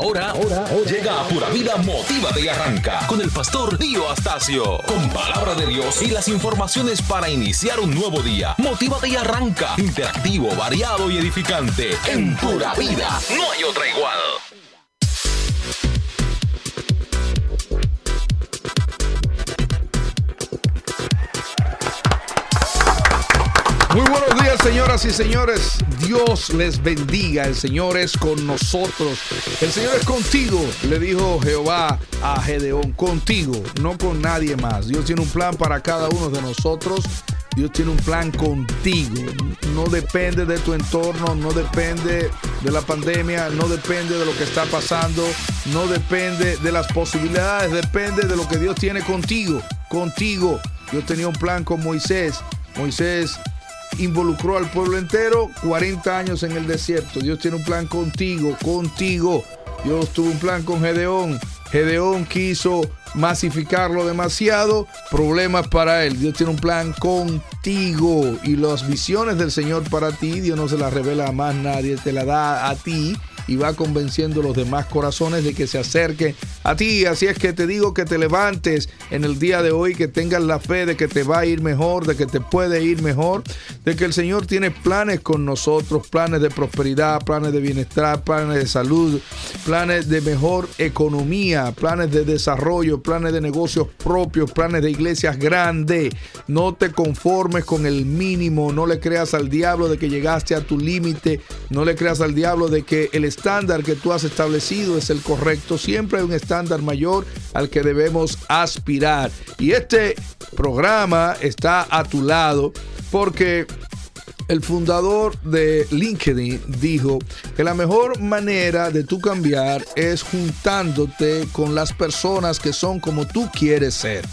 Ahora, ahora, llega a Pura Vida Motívate y Arranca con el pastor Dio Astacio. Con palabra de Dios y las informaciones para iniciar un nuevo día. Motívate y Arranca. Interactivo, variado y edificante. En Pura Vida. No hay otra igual. Muy buenos días, señoras y señores. Dios les bendiga. El Señor es con nosotros. El Señor es contigo, le dijo Jehová a Gedeón. Contigo, no con nadie más. Dios tiene un plan para cada uno de nosotros. Dios tiene un plan contigo. No depende de tu entorno, no depende de la pandemia, no depende de lo que está pasando, no depende de las posibilidades, depende de lo que Dios tiene contigo. Contigo. Dios tenía un plan con Moisés. Moisés involucró al pueblo entero 40 años en el desierto. Dios tiene un plan contigo, contigo. Dios tuvo un plan con Gedeón. Gedeón quiso masificarlo demasiado, problemas para él. Dios tiene un plan contigo y las visiones del Señor para ti, Dios no se las revela a más nadie, te la da a ti y va convenciendo a los demás corazones de que se acerquen a ti. Así es que te digo que te levantes en el día de hoy, que tengas la fe de que te va a ir mejor, de que te puede ir mejor, de que el Señor tiene planes con nosotros, planes de prosperidad, planes de bienestar, planes de salud, planes de mejor economía, planes de desarrollo, planes de negocios propios, planes de iglesias grandes. No te conformes con el mínimo, no le creas al diablo de que llegaste a tu límite, no le creas al diablo de que el estándar que tú has establecido es el correcto. Siempre hay un estándar mayor al que debemos aspirar. Y este programa está a tu lado porque el fundador de LinkedIn dijo que la mejor manera de tú cambiar es juntándote con las personas que son como tú quieres ser.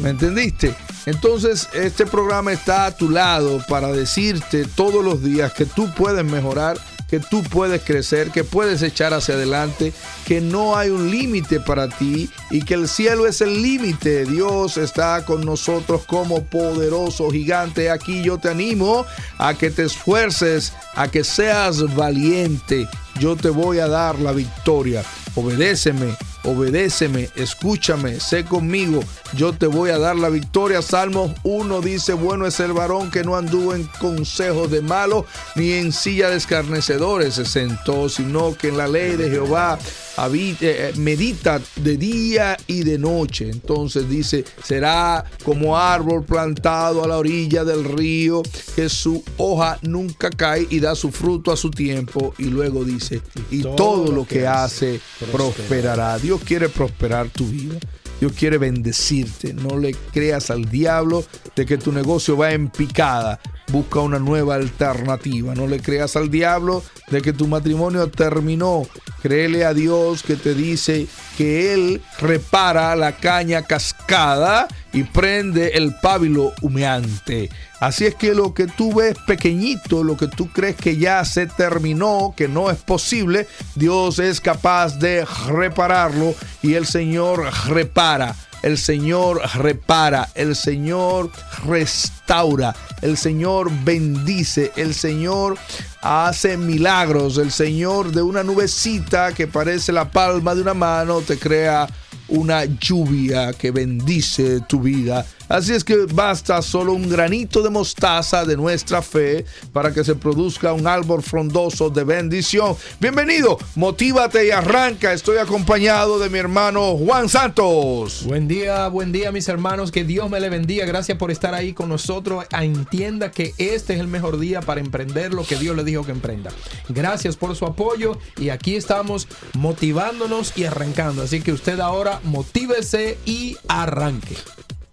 ¿Me entendiste? Entonces, este programa está a tu lado para decirte todos los días que tú puedes mejorar que tú puedes crecer, que puedes echar hacia adelante, que no hay un límite para ti y que el cielo es el límite. Dios está con nosotros como poderoso gigante. Aquí yo te animo a que te esfuerces, a que seas valiente. Yo te voy a dar la victoria. Obedéceme, obedéceme, escúchame, sé conmigo, yo te voy a dar la victoria. Salmos 1 dice, bueno es el varón que no anduvo en consejos de malos, ni en silla de escarnecedores se sentó, sino que en la ley de Jehová habita, eh, medita de día y de noche. Entonces dice, será como árbol plantado a la orilla del río, que su hoja nunca cae y da su fruto a su tiempo. Y luego dice, y todo, lo que hace prosperará. Dios quiere prosperar tu vida. Dios quiere bendecirte. No le creas al diablo de que tu negocio va en picada. Busca una nueva alternativa. No le creas al diablo de que tu matrimonio terminó. Créele a Dios que te dice que Él repara la caña cascada y prende el pábilo humeante. Así es que lo que tú ves pequeñito, lo que tú crees que ya se terminó, que no es posible, Dios es capaz de repararlo y el Señor repara. El Señor repara, el Señor restaura, el Señor bendice, el Señor hace milagros, el Señor de una nubecita que parece la palma de una mano te crea una lluvia que bendice tu vida. Así es que basta solo un granito de mostaza de nuestra fe para que se produzca un árbol frondoso de bendición. Bienvenido, motívate y arranca. Estoy acompañado de mi hermano Juan Santos. Buen día, buen día mis hermanos. Que Dios me le bendiga. Gracias por estar ahí con nosotros. Entienda que este es el mejor día para emprender lo que Dios le dijo que emprenda. Gracias por su apoyo y aquí estamos motivándonos y arrancando. Así que usted ahora motívese y arranque.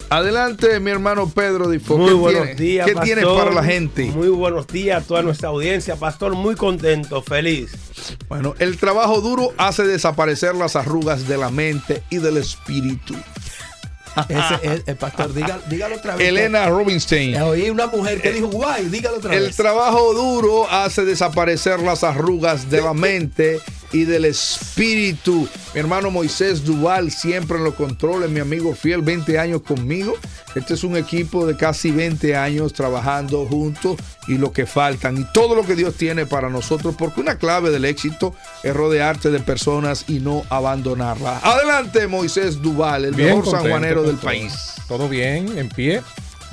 Adelante, mi hermano Pedro Difo. Muy ¿Qué buenos tiene- días, ¿Qué pastor. tienes para la gente? Muy buenos días a toda nuestra audiencia, pastor. Muy contento, feliz. Bueno, el trabajo duro hace desaparecer las arrugas de la mente y del espíritu. Ese es el pastor. Dígalo, dígalo otra vez. Elena Rubinstein. Eh, Oí una mujer que dijo, guay, dígalo otra El vez. trabajo duro hace desaparecer las arrugas de la mente y del Espíritu. Mi hermano Moisés Duval, siempre en los controles, mi amigo fiel, 20 años conmigo. Este es un equipo de casi 20 años trabajando juntos y lo que faltan y todo lo que Dios tiene para nosotros, porque una clave del éxito es rodearte de personas y no abandonarlas. Adelante, Moisés Duval, el mejor sanjuanero del país. Todo bien, en pie.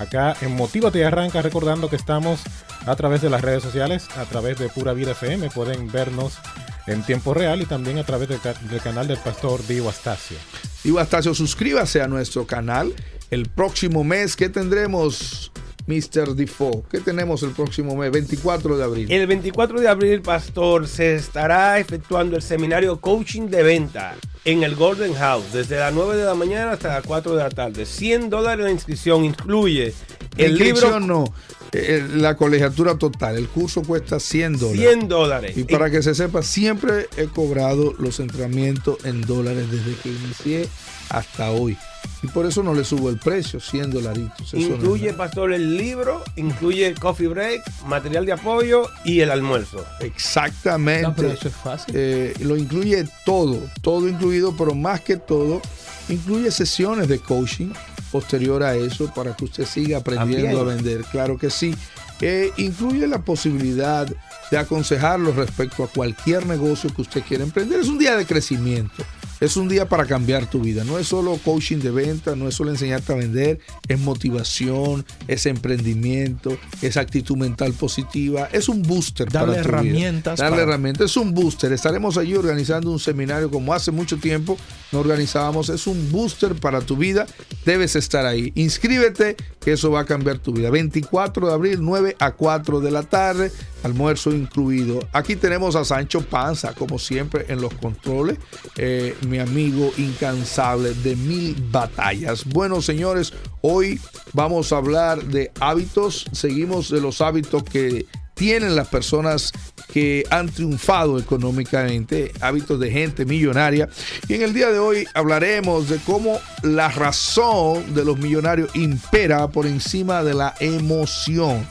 Acá en Motívate Arranca, recordando que estamos a través de las redes sociales, a través de Pura Vida FM, pueden vernos en tiempo real y también a través del, del canal del pastor Divo Astacio. Divo Astacio, suscríbase a nuestro canal. El próximo mes, ¿qué tendremos? Mr. Defoe. ¿Qué tenemos el próximo mes? 24 de abril. El 24 de abril, Pastor, se estará efectuando el seminario Coaching de Venta en el Golden House, desde las 9 de la mañana hasta las 4 de la tarde. 100 dólares la inscripción, incluye el libro. no, eh, la colegiatura total. El curso cuesta 100 dólares. 100 dólares. Y para que se sepa, siempre he cobrado los entrenamientos en dólares desde que inicié hasta hoy. Y por eso no le subo el precio, 100 dolaritos. incluye, pastor, el libro, incluye coffee break, material de apoyo y el almuerzo. Exactamente. No, pero eso es fácil. Eh, lo incluye todo, todo incluido, pero más que todo, incluye sesiones de coaching posterior a eso para que usted siga aprendiendo a vender. Claro que sí. Eh, incluye la posibilidad de aconsejarlo respecto a cualquier negocio que usted quiera emprender. Es un día de crecimiento. Es un día para cambiar tu vida. No es solo coaching de venta, no es solo enseñarte a vender, es motivación, es emprendimiento, es actitud mental positiva, es un booster Darle para tu herramientas. Vida. Darle herramientas, es un booster. Estaremos allí organizando un seminario como hace mucho tiempo no organizábamos. Es un booster para tu vida. Debes estar ahí. Inscríbete, que eso va a cambiar tu vida. 24 de abril, 9 a 4 de la tarde, almuerzo incluido. Aquí tenemos a Sancho Panza, como siempre, en los controles. Eh, mi amigo incansable de mil batallas. Bueno, señores, hoy vamos a hablar de hábitos. Seguimos de los hábitos que tienen las personas que han triunfado económicamente, hábitos de gente millonaria. Y en el día de hoy hablaremos de cómo la razón de los millonarios impera por encima de la emoción.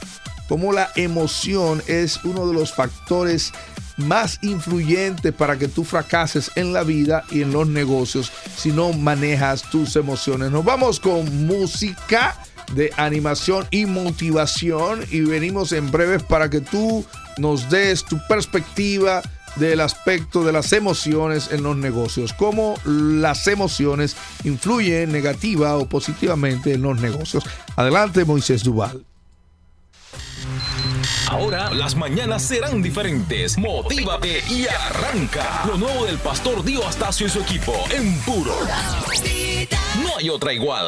Cómo la emoción es uno de los factores más influyente para que tú fracases en la vida y en los negocios si no manejas tus emociones. Nos vamos con música de animación y motivación y venimos en breves para que tú nos des tu perspectiva del aspecto de las emociones en los negocios, cómo las emociones influyen negativa o positivamente en los negocios. Adelante, Moisés Duval. Ahora las mañanas serán diferentes. Motívate y arranca. Lo nuevo del pastor Dio Astacio y su equipo en puro. No hay otra igual.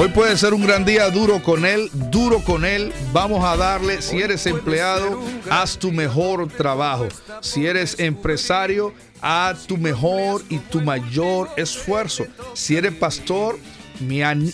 Hoy puede ser un gran día duro con él, duro con él. Vamos a darle, si eres empleado, haz tu mejor trabajo. Si eres empresario, haz tu mejor y tu mayor esfuerzo. Si eres pastor,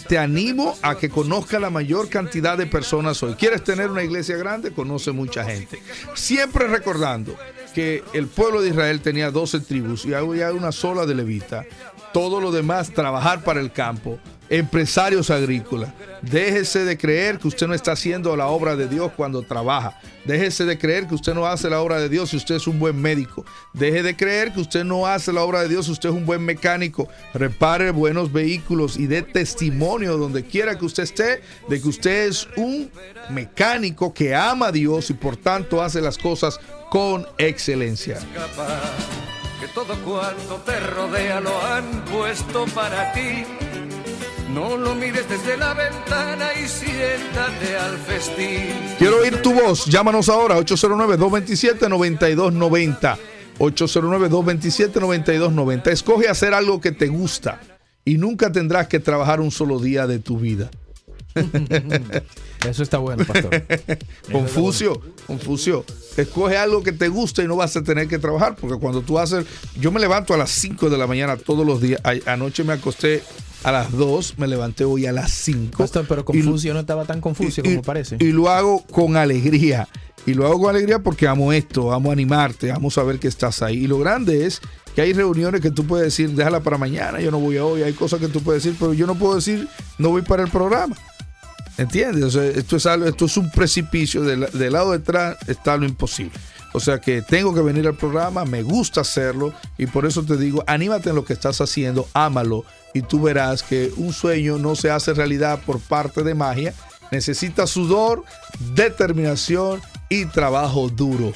te animo a que conozca la mayor cantidad de personas hoy. ¿Quieres tener una iglesia grande? Conoce mucha gente. Siempre recordando que el pueblo de Israel tenía 12 tribus y hay una sola de levita. Todo lo demás, trabajar para el campo empresarios agrícolas. Déjese de creer que usted no está haciendo la obra de Dios cuando trabaja. Déjese de creer que usted no hace la obra de Dios si usted es un buen médico. Deje de creer que usted no hace la obra de Dios si usted es un buen mecánico. Repare buenos vehículos y dé testimonio donde quiera que usted esté de que usted es un mecánico que ama a Dios y por tanto hace las cosas con excelencia. Que todo cuanto te rodea lo han puesto para ti no lo mires desde la ventana y siéntate al festín. Quiero oír tu voz. Llámanos ahora 809-227-9290. 809-227-9290. Escoge hacer algo que te gusta y nunca tendrás que trabajar un solo día de tu vida. Eso está bueno, pastor. Confucio, Confucio. Escoge algo que te guste y no vas a tener que trabajar, porque cuando tú haces, yo me levanto a las 5 de la mañana todos los días. Anoche me acosté a las 2, me levanté hoy a las 5. Pastor, pero Y- Confucio no estaba tan confuso y- como parece. Y lo hago con alegría. Y lo hago con alegría porque amo esto, amo animarte, amo saber que estás ahí. Y lo grande es que hay reuniones que tú puedes decir, déjala para mañana, yo no voy a hoy. Hay cosas que tú puedes decir, pero yo no puedo decir, no voy para el programa. ¿Entiendes? O sea, esto es algo, esto es un precipicio. Del, del lado detrás está lo imposible. O sea que tengo que venir al programa, me gusta hacerlo y por eso te digo, anímate en lo que estás haciendo, ámalo y tú verás que un sueño no se hace realidad por parte de magia. Necesita sudor, determinación y trabajo duro.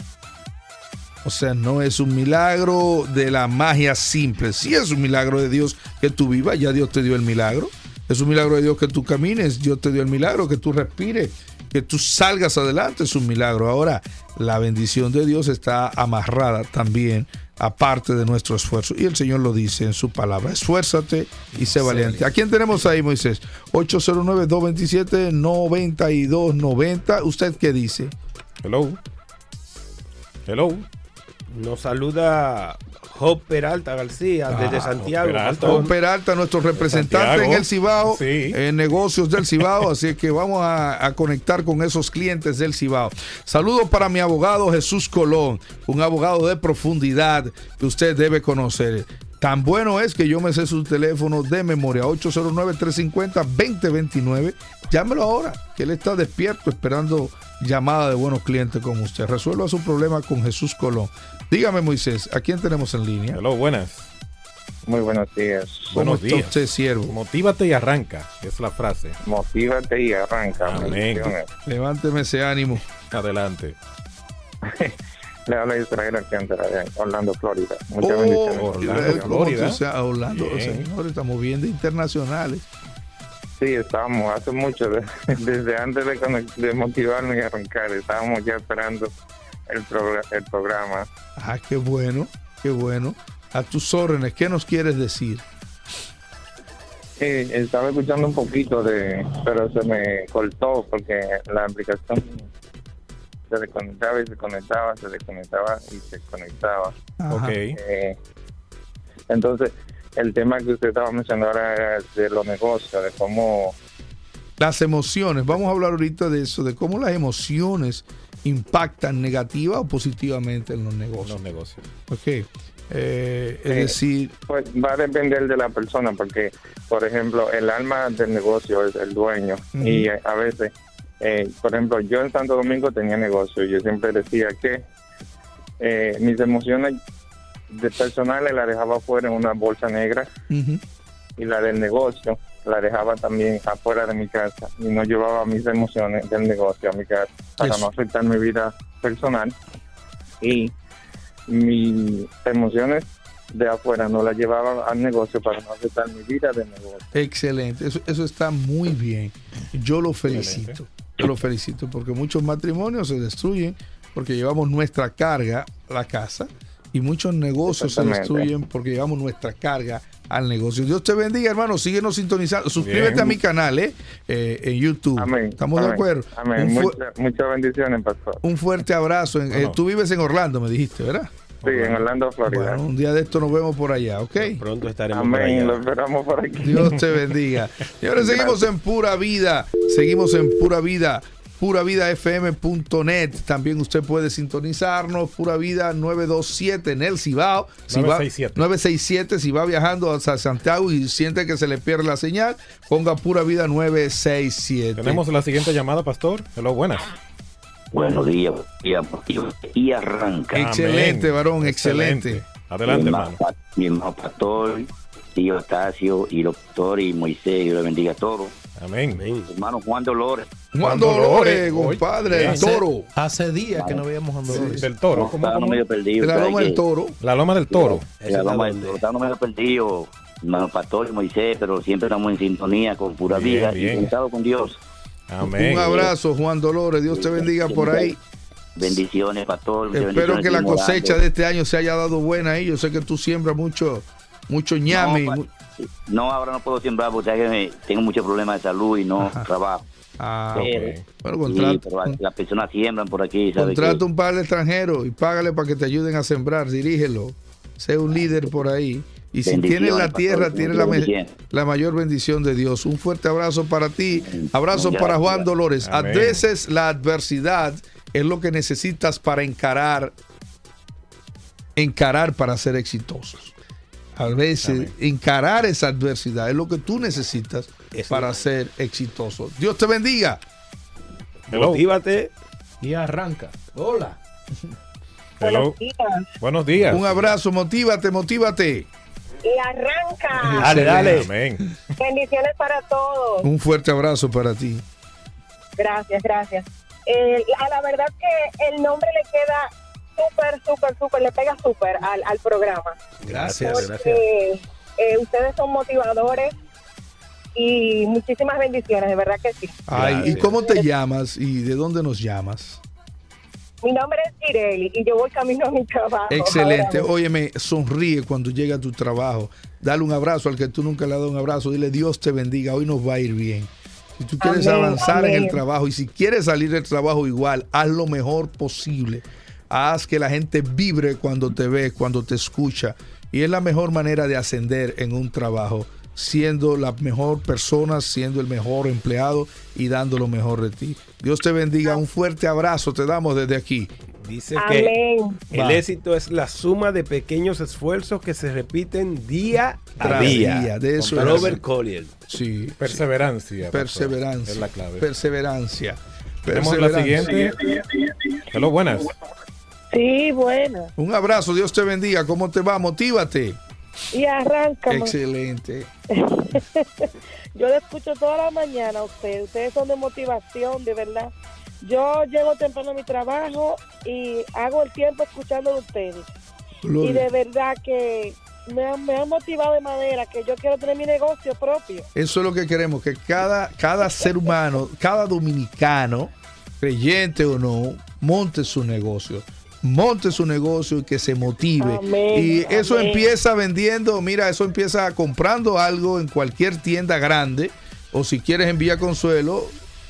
O sea, no es un milagro de la magia simple. Sí es un milagro de Dios que tú vivas, ya Dios te dio el milagro. Es un milagro de Dios que tú camines, Dios te dio el milagro, que tú respires, que tú salgas adelante, es un milagro. Ahora, la bendición de Dios está amarrada también, aparte de nuestro esfuerzo. Y el Señor lo dice en su palabra, esfuérzate y sé valiente. ¿A quién tenemos ahí, Moisés? 809-227-9290. ¿Usted qué dice? Hello. Hello. Nos saluda Job Peralta García desde Ah, Santiago. Job Peralta. nuestro representante Santiago. en el Cibao, Sí. en negocios del Cibao, así que vamos a, a conectar con esos clientes del Cibao. Saludos para mi abogado Jesús Colón, un abogado de profundidad que usted debe conocer. Tan bueno es que yo me sé su teléfono de memoria, 809-350-2029. Llámelo ahora, que él está despierto esperando llamada de buenos clientes como usted. Resuelva su problema con Jesús Colón. Dígame, Moisés, ¿a quién tenemos en línea? Hello, buenas. Muy buenos días. ¿Cómo Buenos días. usted, siervo? Motívate y arranca, es la frase. Motívate y arranca. Amén. Levánteme ese ánimo. Adelante. Le habla Israel Alcántara de Orlando, Florida. Muchas Oh, bendiciones. Orlando, ¿cómo Florida. tú seas? Orlando, señores, estamos bien de internacionales. Sí, estábamos hace mucho, de- desde antes de, de motivarme y arrancar, estábamos ya esperando el, progr- el programa. Ah, qué bueno, qué bueno. A tus órdenes, ¿qué nos quieres decir? Sí, estaba escuchando un poquito de, pero se me cortó porque la aplicación se desconectaba y se conectaba, se desconectaba y se conectaba. Ajá. Ok. Eh, entonces, el tema que usted estaba mencionando ahora era de los negocios, de cómo Las emociones, vamos a hablar ahorita de eso, de cómo las emociones impactan negativa o positivamente en los negocios. Los negocios. Ok. Eh, es Eh, decir, pues va a depender de la persona, porque, por ejemplo, el alma del negocio es el dueño y eh, a veces, eh, por ejemplo, yo en Santo Domingo tenía negocio y yo siempre decía que eh, mis emociones de personales la dejaba fuera en una bolsa negra y la del negocio la dejaba también afuera de mi casa y no llevaba mis emociones del negocio a mi casa para Eso. no afectar mi vida personal y mis emociones de afuera no las llevaba al negocio para no afectar mi vida de negocio. excelente. Eso, eso está muy bien. Yo lo felicito. Yo lo felicito porque muchos matrimonios se destruyen porque llevamos nuestra carga a la casa y muchos negocios se destruyen porque llevamos nuestra carga al negocio. Dios te bendiga, hermano. Síguenos sintonizando. Suscríbete Bien. a mi canal eh, eh, en YouTube. Amén. ¿Estamos de acuerdo? Amén. Muchas bendiciones, pastor. un fuerte abrazo. En- eh, tú vives en Orlando, me dijiste, ¿verdad? Sí, en Orlando, Florida. Bueno, un día de esto nos vemos por allá, ¿ok? Pronto estaremos por Amén. allá. Lo esperamos por aquí. Dios te bendiga. Señores, seguimos en Pura Vida. Seguimos en Pura Vida. PuraVidaFM.net. También usted puede sintonizarnos. Pura Vida 927 en el Cibao. Si va- 967. 967. Si va viajando hacia Santiago y siente que se le pierde la señal, ponga Pura Vida 967. Tenemos la siguiente llamada, pastor. Hello, buenas. Buenos días, y, y arranca. Excelente, Amén. varón, excelente. Adelante, mi, hermano. mi hermano pastor, tío Estacio y doctor y Moisés, Dios le bendiga a todos. Amén. Amén. Hermano Juan Dolores, Juan Juan Dolores, Dolores, compadre, el toro. Hace días que no veíamos a Dolores. Del toro. no, ¿Cómo, cómo? medio perdido. La ¿sabes loma del toro. La loma del toro. La ¿Esa loma está del toro. medio perdido, hermano pastor y Moisés, pero siempre estamos en sintonía con pura Bien, vida bien. y conectado con Dios. Amén. Un abrazo, Juan Dolores. Dios te bendiga por ahí. Bendiciones, pastor. Espero bendiciones, que la cosecha de este año se haya dado buena ahí. Yo sé que tú siembras mucho, mucho ñame. No, No, ahora no puedo sembrar porque sabes que me- tengo muchos problemas de salud y no Ajá. trabajo. Ah, Pero-. Bueno, Sí, contrata, pero las personas siembran por aquí, ¿sabes? contrata qué? un par de extranjeros y págale para que te ayuden a sembrar. Dirígelo. Sé un líder por ahí. Y si tienes la tierra, tienes la, la mayor bendición de Dios. Un fuerte abrazo para ti. Abrazo Muchas para Juan gracias. Dolores. A veces la adversidad es lo que necesitas para encarar, encarar para ser exitosos. A veces Amén. encarar esa adversidad es lo que tú necesitas Eso. para ser exitoso. Dios te bendiga. Hello. Motívate. Y arranca. Hola. Hello. Buenos días. Un abrazo, motívate, motívate. Y arranca. Dale, dale. Amén. Bendiciones para todos. Un fuerte abrazo para ti. Gracias, gracias. Eh, a la verdad que el nombre le queda súper, súper, súper, le pega súper al, al programa. Gracias. Porque eh, ustedes son motivadores y muchísimas bendiciones, de verdad que sí. Ay, ¿y Gracias. cómo te llamas y de dónde nos llamas? Mi nombre es Gireli y yo voy camino a mi trabajo. Excelente. Óyeme, sonríe cuando llega a tu trabajo. Dale un abrazo al que tú nunca le has dado un abrazo. Dile, Dios te bendiga, hoy nos va a ir bien. Si tú quieres Amén, avanzar en el trabajo y si quieres salir del trabajo igual, haz lo mejor posible. Haz que la gente vibre cuando te ve, cuando te escucha. Y es la mejor manera de ascender en un trabajo, siendo la mejor persona, siendo el mejor empleado y dando lo mejor de ti. Dios te bendiga. Un fuerte abrazo te damos desde aquí. Dice que el éxito es la suma de pequeños esfuerzos que se repiten día a Tras día. día, de eso es. Robert Collier. Sí. Perseverancia. pastor. Perseverancia. Es la clave. Perseverancia. Tenemos la Perseverancia. siguiente. Hello, buenas. Sí, bueno. Un abrazo, Dios te bendiga. ¿Cómo te va? Motívate. Y arranca. Excelente. Yo le escucho toda la mañana a ustedes. Ustedes son de motivación, de verdad. Yo llego temprano a mi trabajo y hago el tiempo escuchando de ustedes. Y de verdad que me han, me han motivado de manera que yo quiero tener mi negocio propio. Eso es lo que queremos, que cada, cada ser humano, cada dominicano, creyente o no, monte su negocio. Monte su negocio y que se motive. Amén, y eso amén. empieza vendiendo, mira, eso empieza comprando algo en cualquier tienda grande. O si quieres enviar consuelo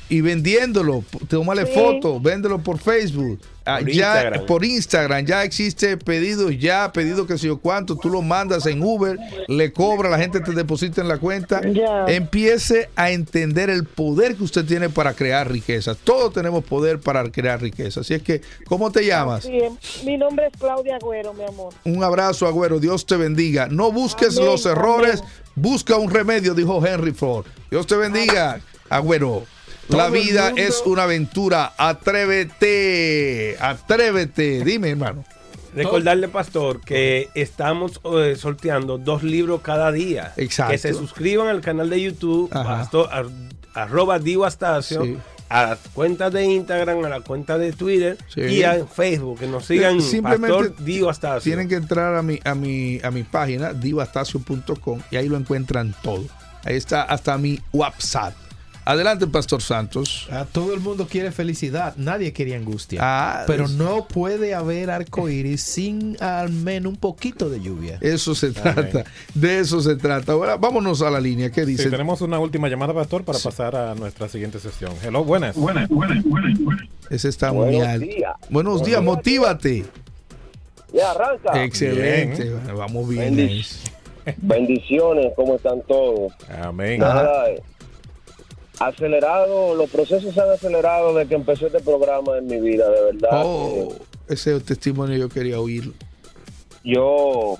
y vendiéndolo. Tómale Sí. foto, véndelo por Facebook. Ah, Por ya Instagram. por Instagram ya existe pedidos ya, pedido que sé yo cuánto, tú lo mandas en Uber, le cobra, la gente te deposita en la cuenta. Ya. Empiece a entender el poder que usted tiene para crear riqueza. Todos tenemos poder para crear riqueza. Así es que, ¿cómo te llamas? Sí, mi nombre es Claudia Agüero, mi amor. Un abrazo, Agüero. Dios te bendiga. No busques Amén, los errores, amén. busca un remedio, dijo Henry Ford. Dios te bendiga, Agüero. La vida es una aventura. Atrévete. Atrévete. Dime, hermano. Recordarle, pastor, que estamos eh, sorteando dos libros cada día. Exacto. Que se suscriban al canal de YouTube, Ajá. pastor, ar- arroba Divo Astacio, Sí. a las cuentas de Instagram, a la cuenta de Twitter Sí. y a Facebook, que nos sigan Simplemente Pastor Dio Astacio. Tienen que entrar a mi, a mi, a mi página, divastacio.com, y ahí lo encuentran todo. Ahí está hasta mi WhatsApp. Adelante, Pastor Santos. A todo el mundo quiere felicidad, nadie quiere angustia. Ah, pero es- no puede haber arco iris sin al menos un poquito de lluvia. Eso se trata. De eso se trata. Ahora vámonos a la línea. ¿Qué Sí, dice? tenemos una última llamada, pastor, para pasar a nuestra siguiente sesión. Hello, buenas. Ese está muy Buenos alto. días. Buenos días, motívate. Ya arranca. Excelente. Vamos bien. Bendic- Bendiciones, ¿cómo están todos? Amén. Nada, acelerado, los procesos se han acelerado desde que empezó este programa en mi vida, de verdad. Oh, ese testimonio yo quería oírlo. Yo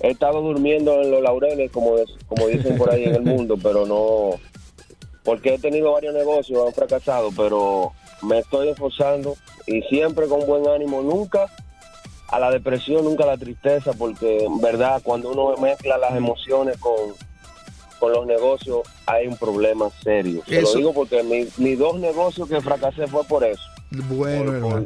he estado durmiendo en los laureles, como, como dicen por ahí en el mundo, pero no, porque he tenido varios negocios, han fracasado, pero me estoy esforzando y siempre con buen ánimo, nunca a la depresión, nunca a la tristeza, porque en verdad cuando uno mezcla las emociones con, con los negocios hay un problema serio. Se Eso- lo digo porque mi- dos negocios que fracasé fue por eso Bueno, por, por-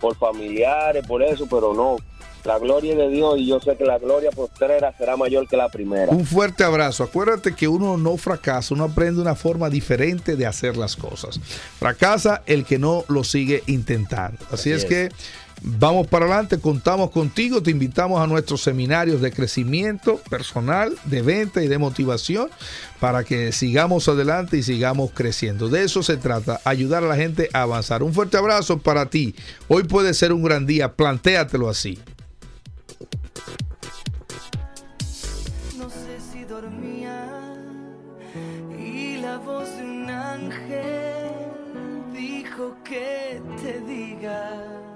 por familiares, por eso, pero no. La gloria es de Dios y yo sé que la gloria postrera será mayor que la primera. Un fuerte abrazo. Acuérdate que uno no fracasa, uno aprende una forma diferente de hacer las cosas. Fracasa el que no lo sigue intentando. Así, Así es, es. que vamos para adelante, contamos contigo, te invitamos a nuestros seminarios de crecimiento personal, de venta y de motivación para que sigamos adelante y sigamos creciendo. De eso se trata, ayudar a la gente a avanzar. Un fuerte abrazo para ti. Hoy puede ser un gran día, plantéatelo así. No sé si dormía y la voz de un ángel dijo que te diga,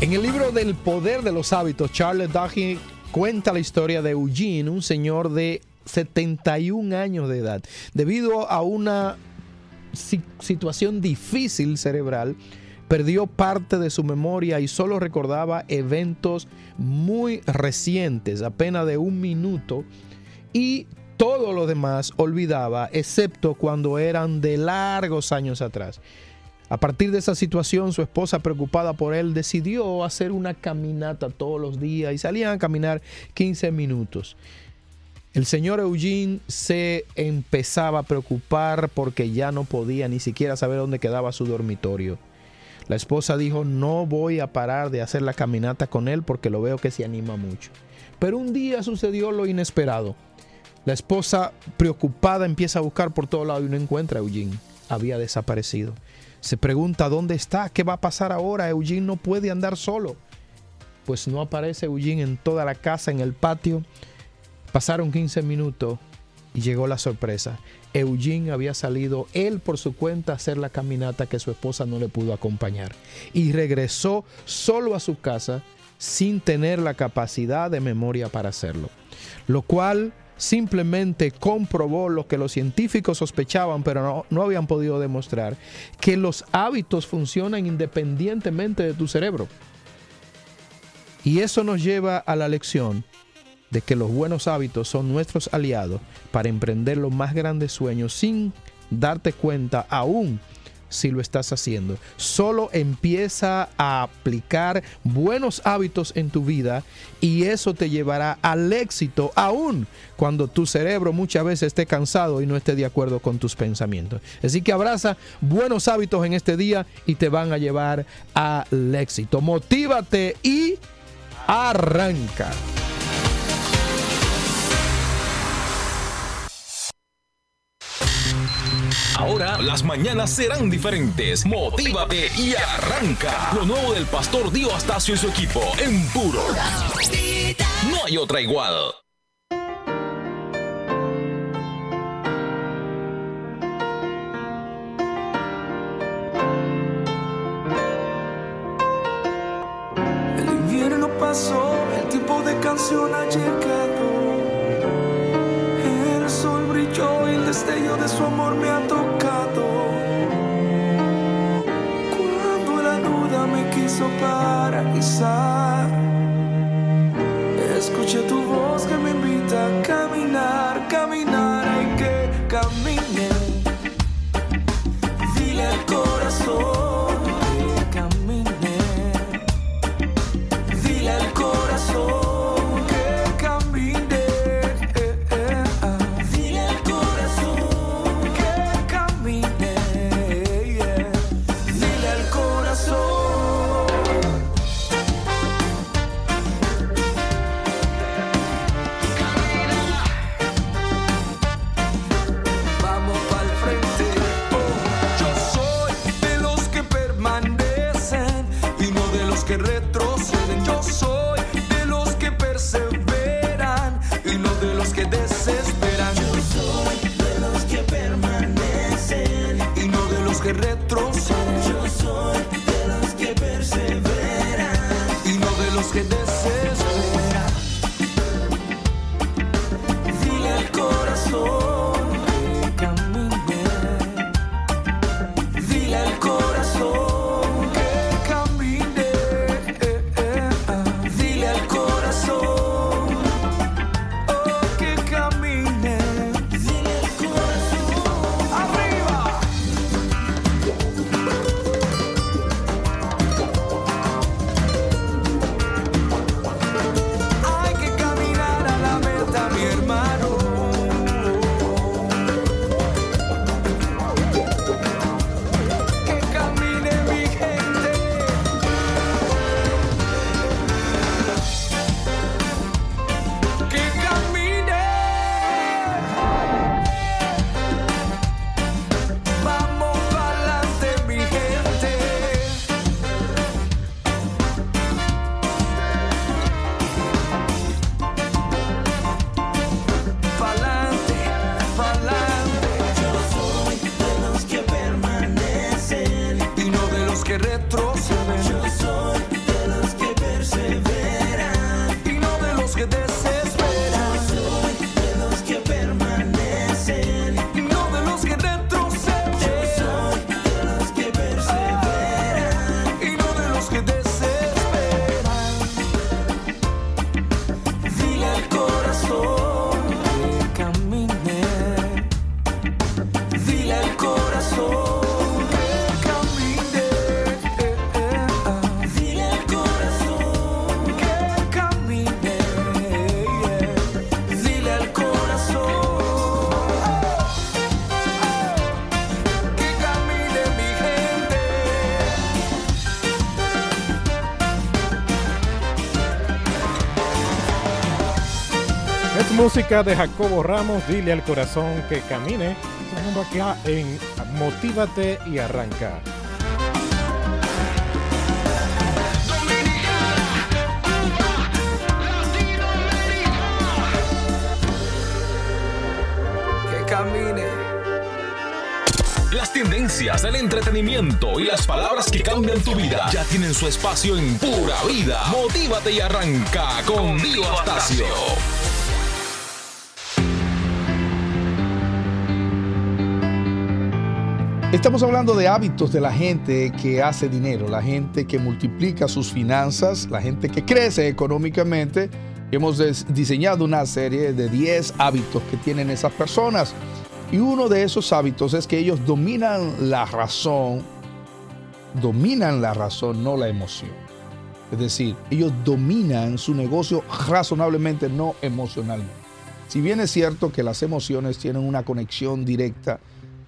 En el libro del poder de los hábitos, Charles Duhigg cuenta la historia de Eugene, un señor de 71 años de edad. Debido a una si- situación difícil cerebral, perdió parte de su memoria y solo recordaba eventos muy recientes, apenas de un minuto, y todo lo demás olvidaba, excepto cuando eran de largos años atrás. A partir de esa situación, su esposa, preocupada por él, decidió hacer una caminata todos los días y salían a caminar 15 minutos. El señor Eugene se empezaba a preocupar porque ya no podía ni siquiera saber dónde quedaba su dormitorio. La esposa dijo, no voy a parar de hacer la caminata con él porque lo veo que se anima mucho. Pero un día sucedió lo inesperado. La esposa, preocupada, empieza a buscar por todo lado y no encuentra a Eugene. Había desaparecido. Se pregunta dónde está, qué va a pasar ahora. Eugene no puede andar solo. Pues no aparece Eugene en toda la casa, en el patio. Pasaron 15 minutos y llegó la sorpresa. Eugene había salido él por su cuenta a hacer la caminata que su esposa no le pudo acompañar. Y regresó solo a su casa sin tener la capacidad de memoria para hacerlo. Lo cual simplemente comprobó lo que los científicos sospechaban, pero no, no habían podido demostrar, que los hábitos funcionan independientemente de tu cerebro. Y eso nos lleva a la lección de que los buenos hábitos son nuestros aliados para emprender los más grandes sueños sin darte cuenta aún si lo estás haciendo. Solo empieza a aplicar buenos hábitos en tu vida y eso te llevará al éxito aún cuando tu cerebro muchas veces esté cansado y no esté de acuerdo con tus pensamientos. Así que abraza buenos hábitos en este día y te van a llevar al éxito. Motívate y arranca. Ahora las mañanas serán diferentes. Motívate y arranca. Lo nuevo del pastor Dio Astacio y su equipo en puro. No hay otra igual. El invierno pasó, el tiempo de canción ha llegado. Destello de su amor me ha tocado. Cuando la duda me quiso paralizar, escuché tu voz que me invita a caminar, que retroceden. Yo soy de los que perseveran y no de los que desesperan. Yo soy de los que permanecen y no de los que retroceden. Yo soy de los que perseveran y no de los que desesperan. Música de Jacobo Ramos, dile al corazón que camine. Sonando acá en Motívate y Arranca. Que camine. Las tendencias, el entretenimiento y las palabras que cambian tu vida ya tienen su espacio en Pura Vida. Motívate y arranca con Dio Astacio. Estamos hablando de hábitos de la gente que hace dinero, la gente que multiplica sus finanzas, la gente que crece económicamente. Hemos diseñado una serie de 10 hábitos que tienen esas personas. Y uno de esos hábitos es que ellos dominan la razón, dominan la razón, no la emoción. Es decir, ellos dominan su negocio razonablemente, no emocionalmente. Si bien es cierto que las emociones tienen una conexión directa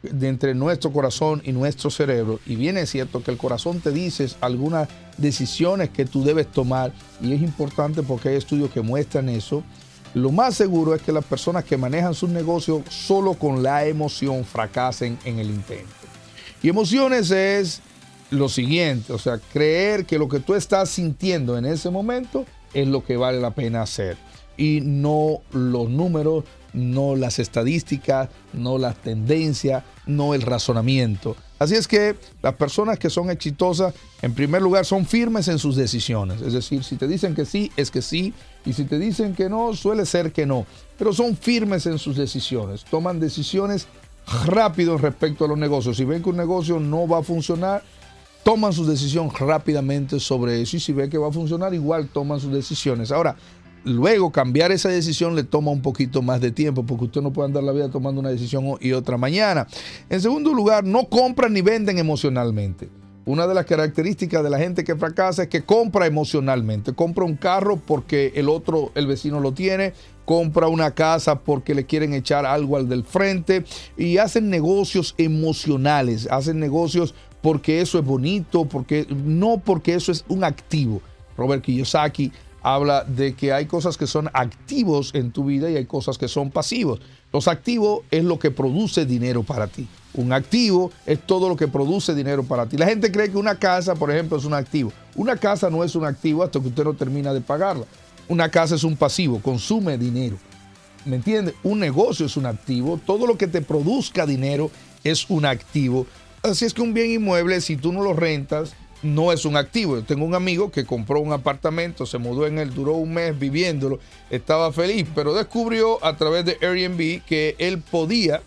de entre nuestro corazón y nuestro cerebro, y bien es cierto que el corazón te dice algunas decisiones que tú debes tomar, y es importante porque hay estudios que muestran eso, lo más seguro es que las personas que manejan sus negocios solo con la emoción fracasen en el intento. Y emociones es lo siguiente, o sea, creer que lo que tú estás sintiendo en ese momento es lo que vale la pena hacer. y no los números, no las estadísticas, no las tendencias, no el razonamiento. Así es que las personas que son exitosas, en primer lugar, son firmes en sus decisiones. Es decir, si te dicen que sí, es que sí. Y si te dicen que no, suele ser que no. Pero son firmes en sus decisiones. Toman decisiones rápido respecto a los negocios. Si ven que un negocio no va a funcionar, toman su decisión rápidamente sobre eso. Y si ven que va a funcionar, igual toman sus decisiones. Ahora, luego cambiar esa decisión le toma un poquito más de tiempo porque usted no puede andar la vida tomando una decisión y otra mañana. En segundo lugar, no compran ni venden emocionalmente. Una de las características de la gente que fracasa es que compra emocionalmente. Compra un carro porque el otro, el vecino lo tiene. Compra una casa porque le quieren echar algo al del frente. Y hacen negocios emocionales. Hacen negocios porque eso es bonito, porque no porque eso es un activo. Robert Kiyosaki habla de que hay cosas que son activos en tu vida y hay cosas que son pasivos. Los activos es lo que produce dinero para ti. Un activo es todo lo que produce dinero para ti. La gente cree que una casa, por ejemplo, es un activo. Una casa no es un activo hasta que usted no termina de pagarla. Una casa es un pasivo, consume dinero. ¿Me entiende? Un negocio es un activo. Todo lo que te produzca dinero es un activo. Así es que un bien inmueble, si tú no lo rentas, no es un activo. Yo tengo un amigo que compró un apartamento, se mudó en él, duró un mes viviéndolo, estaba feliz, pero descubrió a través de Airbnb que él podía,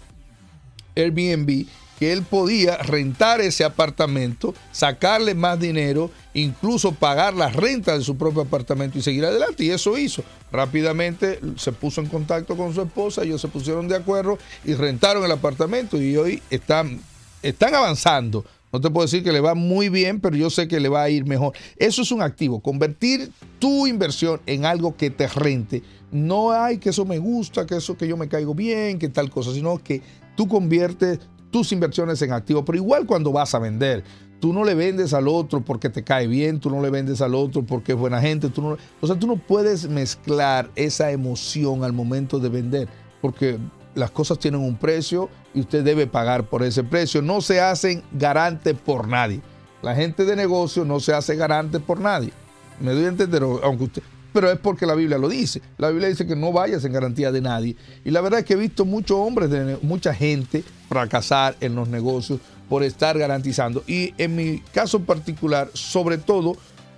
Airbnb, que él podía rentar ese apartamento, sacarle más dinero, incluso pagar la renta de su propio apartamento y seguir adelante. Y eso hizo. Rápidamente se puso en contacto con su esposa, ellos se pusieron de acuerdo y rentaron el apartamento y hoy están, están avanzando no te puedo decir que le va muy bien, pero yo sé que le va a ir mejor. Eso es un activo. Convertir tu inversión en algo que te rente. No hay que eso me gusta, que eso que yo me caigo bien, que tal cosa, sino que tú conviertes tus inversiones en activos. Pero igual cuando vas a vender, tú no le vendes al otro porque te cae bien, tú no le vendes al otro porque es buena gente. Tú no, o sea, tú no puedes mezclar esa emoción al momento de vender, porque las cosas tienen un precio y usted debe pagar por ese precio. No se hacen garante por nadie. La gente de negocio no se hace garante por nadie. Me doy a entender, aunque usted, pero es porque la Biblia lo dice. La Biblia dice que no vayas en garantía de nadie. Y la verdad es que he visto muchos hombres, de, mucha gente fracasar en los negocios por estar garantizando. Y en mi caso particular, sobre todo,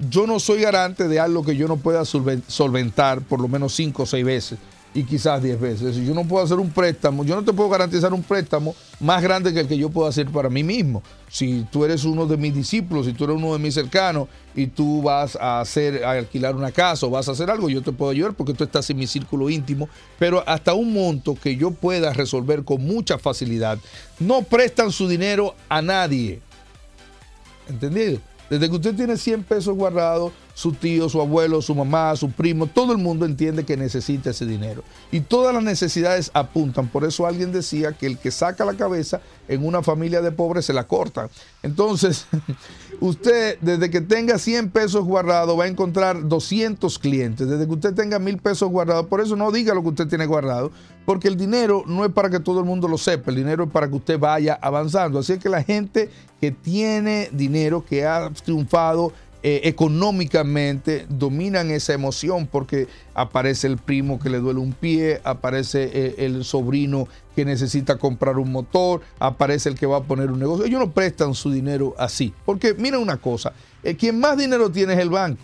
yo no soy garante de algo que yo no pueda solventar por lo menos cinco o seis veces y quizás 10 veces. Si yo no puedo hacer un préstamo, yo no te puedo garantizar un préstamo más grande que el que yo puedo hacer para mí mismo. Si tú eres uno de mis discípulos, si tú eres uno de mis cercanos y tú vas a hacer a alquilar una casa o vas a hacer algo, yo te puedo ayudar porque tú estás en mi círculo íntimo, pero hasta un monto que yo pueda resolver con mucha facilidad. No prestan su dinero a nadie. ¿Entendido? Desde que usted tiene 100 pesos guardados, su tío, su abuelo, su mamá, su primo, todo el mundo entiende que necesita ese dinero. Y todas las necesidades apuntan. Por eso alguien decía que el que saca la cabeza en una familia de pobres se la corta. Entonces, usted desde que tenga 100 pesos guardados va a encontrar 200 clientes. Desde que usted tenga 1000 pesos guardados, por eso no diga lo que usted tiene guardado, porque el dinero no es para que todo el mundo lo sepa, el dinero es para que usted vaya avanzando. Así que la gente que tiene dinero, que ha triunfado, eh, económicamente dominan esa emoción porque aparece el primo que le duele un pie, aparece eh, el sobrino que necesita comprar un motor, aparece el que va a poner un negocio. Ellos no prestan su dinero así. Porque mira una cosa, eh, quien más dinero tiene es el banco.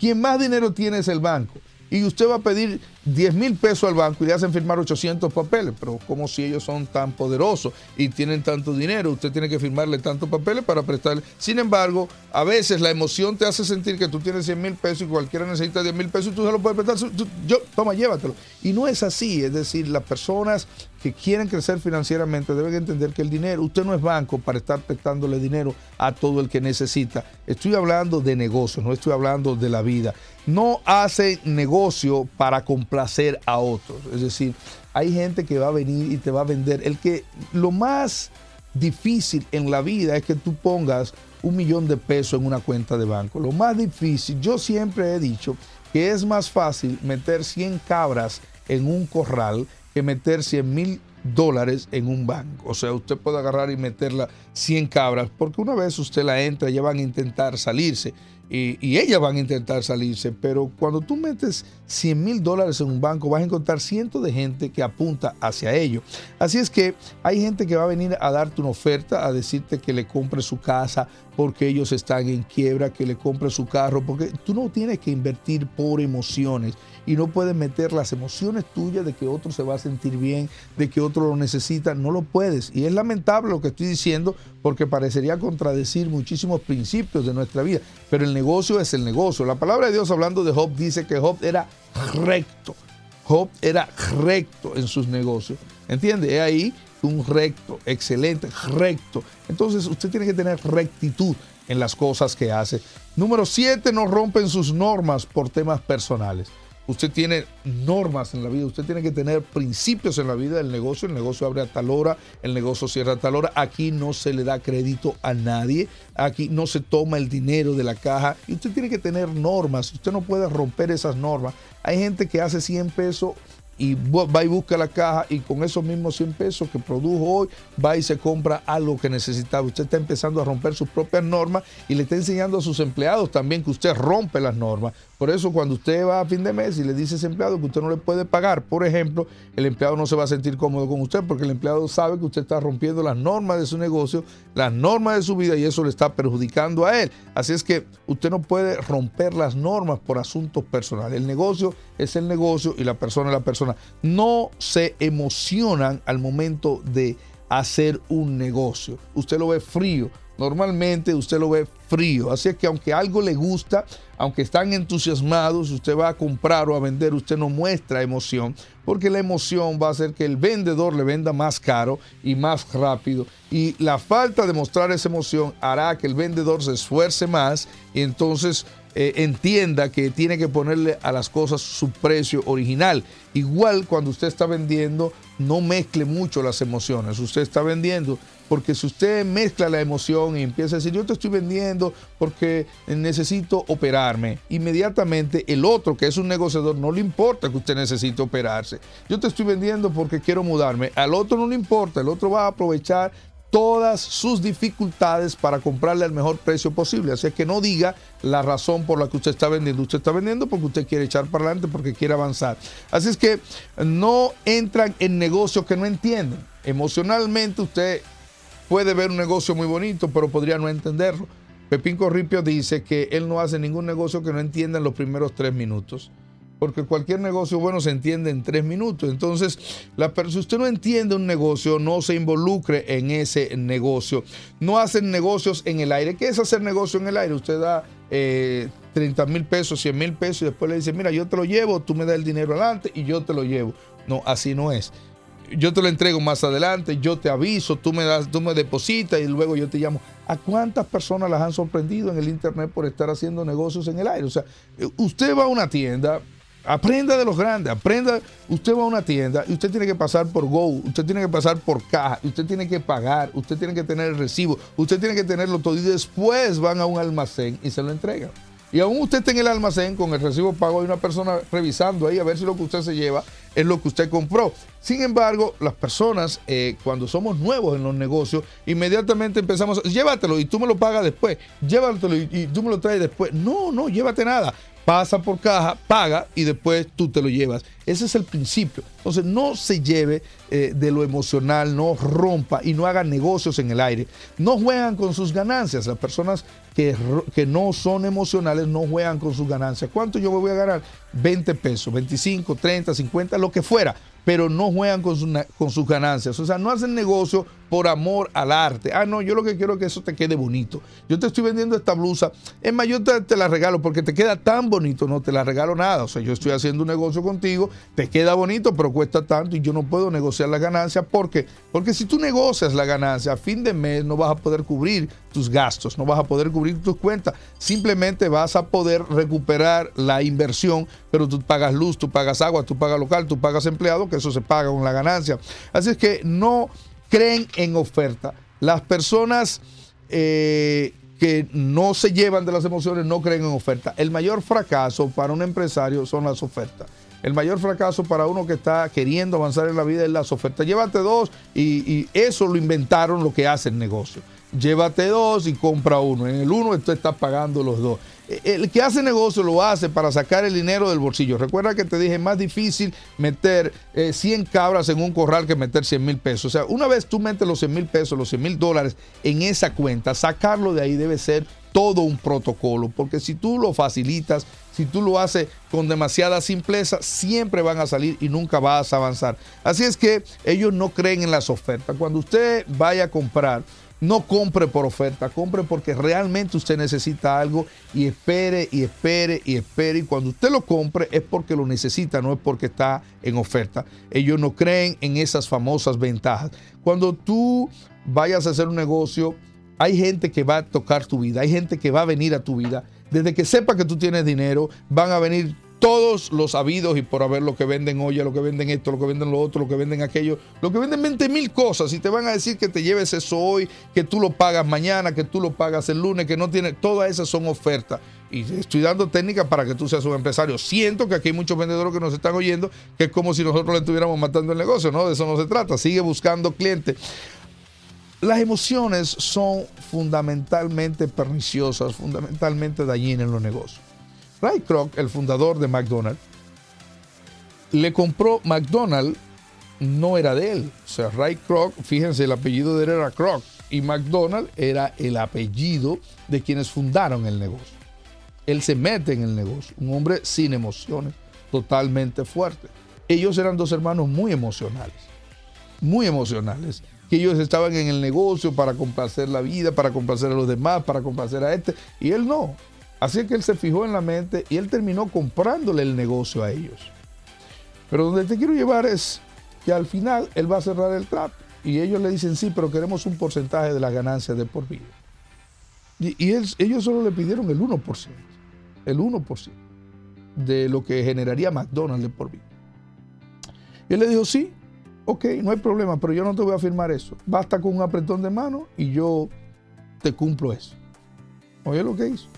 Quien más dinero tiene es el banco y usted va a pedir 10 mil pesos al banco y le hacen firmar 800 papeles, pero como si ellos son tan poderosos y tienen tanto dinero, usted tiene que firmarle tantos papeles para prestarle. Sin embargo, a veces la emoción te hace sentir que tú tienes 100 mil pesos y cualquiera necesita 10 mil pesos y tú se lo puedes prestar. Yo, toma, llévatelo. Y no es así, es decir, las personas que quieren crecer financieramente deben entender que el dinero, usted no es banco para estar prestándole dinero a todo el que necesita. Estoy hablando de negocios, no estoy hablando de la vida. No hace negocio para complacer a otros. Es decir, hay gente que va a venir y te va a vender. El que lo más difícil en la vida es que tú pongas un millón de pesos en una cuenta de banco. Lo más difícil, yo siempre he dicho que es más fácil meter 100 cabras en un corral que meter 100 mil dólares en un banco. O sea, usted puede agarrar y meterla 100 cabras, porque una vez usted la entra, ya van a intentar salirse. Y, ellas van a intentar salirse, pero cuando tú metes 100 mil dólares en un banco vas a encontrar cientos de gente que apunta hacia ello. Así es que hay gente que va a venir a darte una oferta, a decirte que le compre su casa porque ellos están en quiebra, que le compre su carro, porque tú no tienes que invertir por emociones y no puedes meter las emociones tuyas de que otro se va a sentir bien, de que otro lo necesita, no lo puedes. Y es lamentable lo que estoy diciendo porque parecería contradecir muchísimos principios de nuestra vida, pero el negocio es el negocio. La palabra de Dios hablando de Job dice que Job era recto. Job era recto en sus negocios. ¿Entiende? Es ahí un recto, excelente, recto. Entonces usted tiene que tener rectitud en las cosas que hace. Número siete, no rompen sus normas por temas personales. Usted tiene normas en la vida, usted tiene que tener principios en la vida del negocio. El negocio abre a tal hora, el negocio cierra a tal hora. Aquí no se le da crédito a nadie, aquí no se toma el dinero de la caja y usted tiene que tener normas. Usted no puede romper esas normas. Hay gente que hace 100 pesos y va y busca la caja y con esos mismos 100 pesos que produjo hoy va y se compra algo que necesitaba. Usted está empezando a romper sus propias normas y le está enseñando a sus empleados también que usted rompe las normas. Por eso cuando usted va a fin de mes y le dice a ese empleado que usted no le puede pagar, por ejemplo, el empleado no se va a sentir cómodo con usted porque el empleado sabe que usted está rompiendo las normas de su negocio, las normas de su vida y eso le está perjudicando a él. Así es que usted no puede romper las normas por asuntos personales. El negocio es el negocio y la persona es la persona. No se emocionan al momento de hacer un negocio. Usted lo ve frío. Normalmente usted lo ve frío. Así que aunque algo le gusta, aunque están entusiasmados, usted va a comprar o a vender, usted no muestra emoción, porque la emoción va a hacer que el vendedor le venda más caro y más rápido. Y la falta de mostrar esa emoción hará que el vendedor se esfuerce más y entonces eh, entienda que tiene que ponerle a las cosas su precio original. Igual cuando usted está vendiendo, no mezcle mucho las emociones. Usted está vendiendo porque si usted mezcla la emoción y empieza a decir, yo te estoy vendiendo porque necesito operarme, inmediatamente el otro, que es un negociador, no le importa que usted necesite operarse. Yo te estoy vendiendo porque quiero mudarme. Al otro no le importa, el otro va a aprovechar todas sus dificultades para comprarle al mejor precio posible. Así es que no diga la razón por la que usted está vendiendo. Usted está vendiendo porque usted quiere echar para adelante, porque quiere avanzar. Así es que no entran en negocios que no entienden. Emocionalmente usted puede ver un negocio muy bonito, pero podría no entenderlo. Pepín Corripio dice que él no hace ningún negocio que no entienda en los primeros tres minutos. Porque cualquier negocio bueno se entiende en tres minutos. Entonces, si usted no entiende un negocio, no se involucre en ese negocio. No hacen negocios en el aire. ¿Qué es hacer negocio en el aire? Usted da eh, 30 mil pesos, 100 mil pesos y después le dice, mira, yo te lo llevo, tú me das el dinero adelante y yo te lo llevo. No, así no es yo te lo entrego más adelante, yo te aviso, tú me das, tú me depositas y luego yo te llamo. ¿A cuántas personas las han sorprendido en el internet por estar haciendo negocios en el aire? O sea, eh, usted va a una tienda, aprenda de los grandes, aprenda, usted va a una tienda y usted tiene que pasar por Go, usted tiene que pasar por caja, usted tiene que pagar, usted tiene que tener el recibo, usted tiene que tenerlo todo y después van a un almacén y se lo entregan. Y aún usted está en el almacén con el recibo pago, hay una persona revisando ahí a ver si lo que usted se lleva es lo que usted compró. Sin embargo, las personas, eh, cuando somos nuevos en los negocios, inmediatamente empezamos, llévatelo y tú me lo pagas después, llévatelo y, y tú me lo traes después. No, no, llévate nada. Pasa por caja, paga y después tú te lo llevas. Ese es el principio. Entonces, no se lleve eh, de lo emocional, no rompa y no haga negocios en el aire. No juegan con sus ganancias. Las personas que, no son emocionales no juegan con sus ganancias. ¿Cuánto yo me voy a ganar? 20 pesos, 25, 30, 50, lo que fuera. Pero no juegan con, su con sus ganancias. O sea, no hacen negocio por amor al arte. Ah, no, yo lo que quiero es que eso te quede bonito. Yo te estoy vendiendo esta blusa. Es más, yo te, te la regalo porque te queda tan bonito. No te la regalo nada. O sea, yo estoy haciendo un negocio contigo. Te queda bonito, pero cuesta tanto y yo no puedo negociar la ganancia. ¿Por qué? Porque si tú negocias la ganancia a fin de mes, no vas a poder cubrir tus gastos, no vas a poder cubrir tus cuentas. Simplemente vas a poder recuperar la inversión, pero tú pagas luz, tú pagas agua, tú pagas local, tú pagas empleado, que eso se paga con la ganancia. Así es que no creen en oferta. Las personas eh, que no se llevan de las emociones no creen en oferta. El mayor fracaso para un empresario son las ofertas. El mayor fracaso para uno que está queriendo avanzar en la vida es las ofertas. Llévate dos y, y eso lo inventaron lo que hace el negocio. Llévate dos y compra uno. En el uno tú estás pagando los dos. Eh, El que hace negocio lo hace para sacar el dinero del bolsillo. Recuerda que te dije, más difícil meter eh, 100 cabras en un corral que meter 100 mil pesos. O sea, una vez tú metes los 100 mil pesos, los 100 mil dólares en esa cuenta, sacarlo de ahí debe ser todo un protocolo. Porque si tú lo facilitas, si tú lo haces con demasiada simpleza, siempre van a salir y nunca vas a avanzar. Así es que ellos no creen en las ofertas. Cuando usted vaya a comprar, no compre por oferta, compre porque realmente usted necesita algo y espere y espere y espere. Y cuando usted lo compre es porque lo necesita, no es porque está en oferta. Ellos no creen en esas famosas ventajas. Cuando tú vayas a hacer un negocio, hay gente que va a tocar tu vida, hay gente que va a venir a tu vida. Desde que sepa que tú tienes dinero, van a venir todos los habidos y por haber lo que venden olla, lo que venden esto, lo que venden lo otro, lo que venden aquello, lo que venden 20 mil cosas y te van a decir que te lleves eso hoy, que tú lo pagas mañana, que tú lo pagas el lunes, que no tiene, todas esas son ofertas. Y estoy dando técnicas para que tú seas un empresario. Siento que aquí hay muchos vendedores que nos están oyendo, que es como si nosotros le estuviéramos matando el negocio, ¿no? De eso no se trata. Sigue buscando clientes. Las emociones son fundamentalmente perniciosas, fundamentalmente dañinas en los negocios. Ray Kroc, el fundador de McDonald's, le compró McDonald's, no era de él. O sea, Ray Kroc, fíjense, el apellido de él era Kroc y McDonald's era el apellido de quienes fundaron el negocio. Él se mete en el negocio, un hombre sin emociones, totalmente fuerte. Ellos eran dos hermanos muy emocionales, muy emocionales, que ellos estaban en el negocio para complacer la vida, para complacer a los demás, para complacer a este, y él no. Así que él se fijó en la mente y él terminó comprándole el negocio a ellos. Pero donde te quiero llevar es que al final él va a cerrar el trato y ellos le dicen sí, pero queremos un porcentaje de las ganancias de por vida. Y, ellos solo le pidieron el 1%, el 1% de lo que generaría McDonald's de por vida. Y él le dijo sí, ok, no hay problema, pero yo no te voy a firmar eso. Basta con un apretón de mano y yo te cumplo eso. Oye lo que hizo.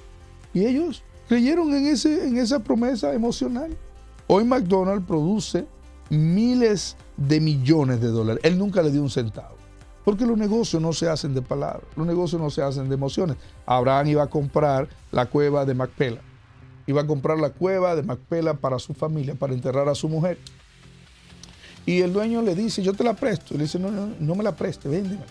Y ellos creyeron en, ese, en esa promesa emocional. Hoy McDonald's produce miles de millones de dólares. Él nunca le dio un centavo. Porque los negocios no se hacen de palabras, los negocios no se hacen de emociones. Abraham iba a comprar la cueva de Macpela. Iba a comprar la cueva de Macpela para su familia, para enterrar a su mujer. Y el dueño le dice, yo te la presto. Y le dice, no, no, no me la preste, véndemela.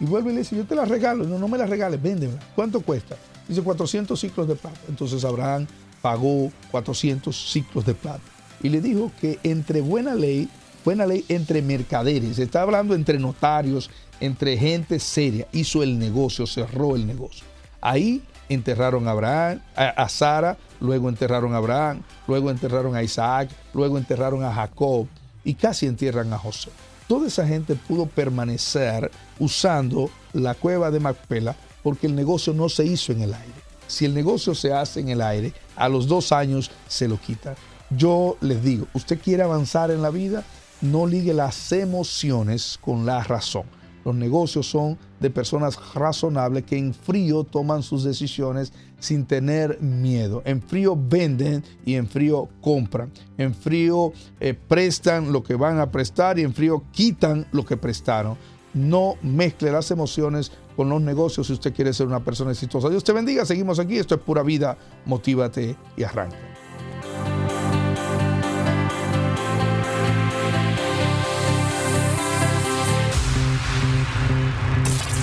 Y vuelve y le dice, yo te la regalo. No, no me la regales, véndemela. ¿Cuánto cuesta? Dice 400 ciclos de plata. Entonces Abraham pagó 400 ciclos de plata. Y le dijo que entre buena ley, buena ley entre mercaderes, está hablando entre notarios, entre gente seria, hizo el negocio, cerró el negocio. Ahí enterraron a Abraham, a, Sara, luego enterraron a Abraham, luego enterraron a Isaac, luego enterraron a Jacob y casi entierran a José. Toda esa gente pudo permanecer usando la cueva de Macpela porque el negocio no se hizo en el aire. Si el negocio se hace en el aire, a los dos años se lo quitan. Yo les digo, usted quiere avanzar en la vida, no ligue las emociones con la razón. Los negocios son de personas razonables que en frío toman sus decisiones sin tener miedo. En frío venden y en frío compran. En frío eh, prestan lo que van a prestar y en frío quitan lo que prestaron. No mezcle las emociones con los negocios si usted quiere ser una persona exitosa. Dios te bendiga. Seguimos aquí. Esto es pura vida. Motívate y arranca.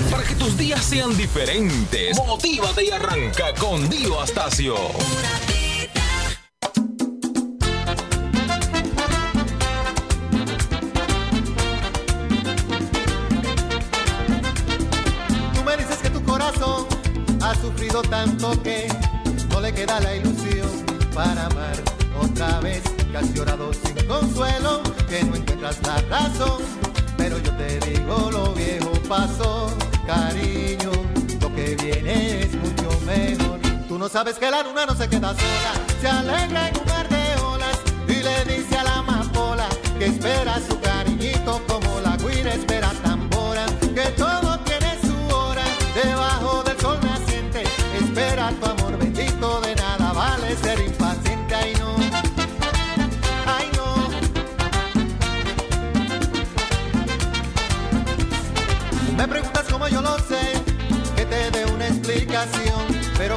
Para que tus días sean diferentes, motívate y arranca con Dio Astacio. Sufrido tanto que no le queda la ilusión para amar otra vez. Que has llorado sin consuelo, que no encuentras la razón. Pero yo te digo, lo viejo pasó, cariño. Lo que viene es mucho mejor. Tú no sabes que la luna no se queda sola, se alegra en un mar de olas y le dice a la amapola que espera su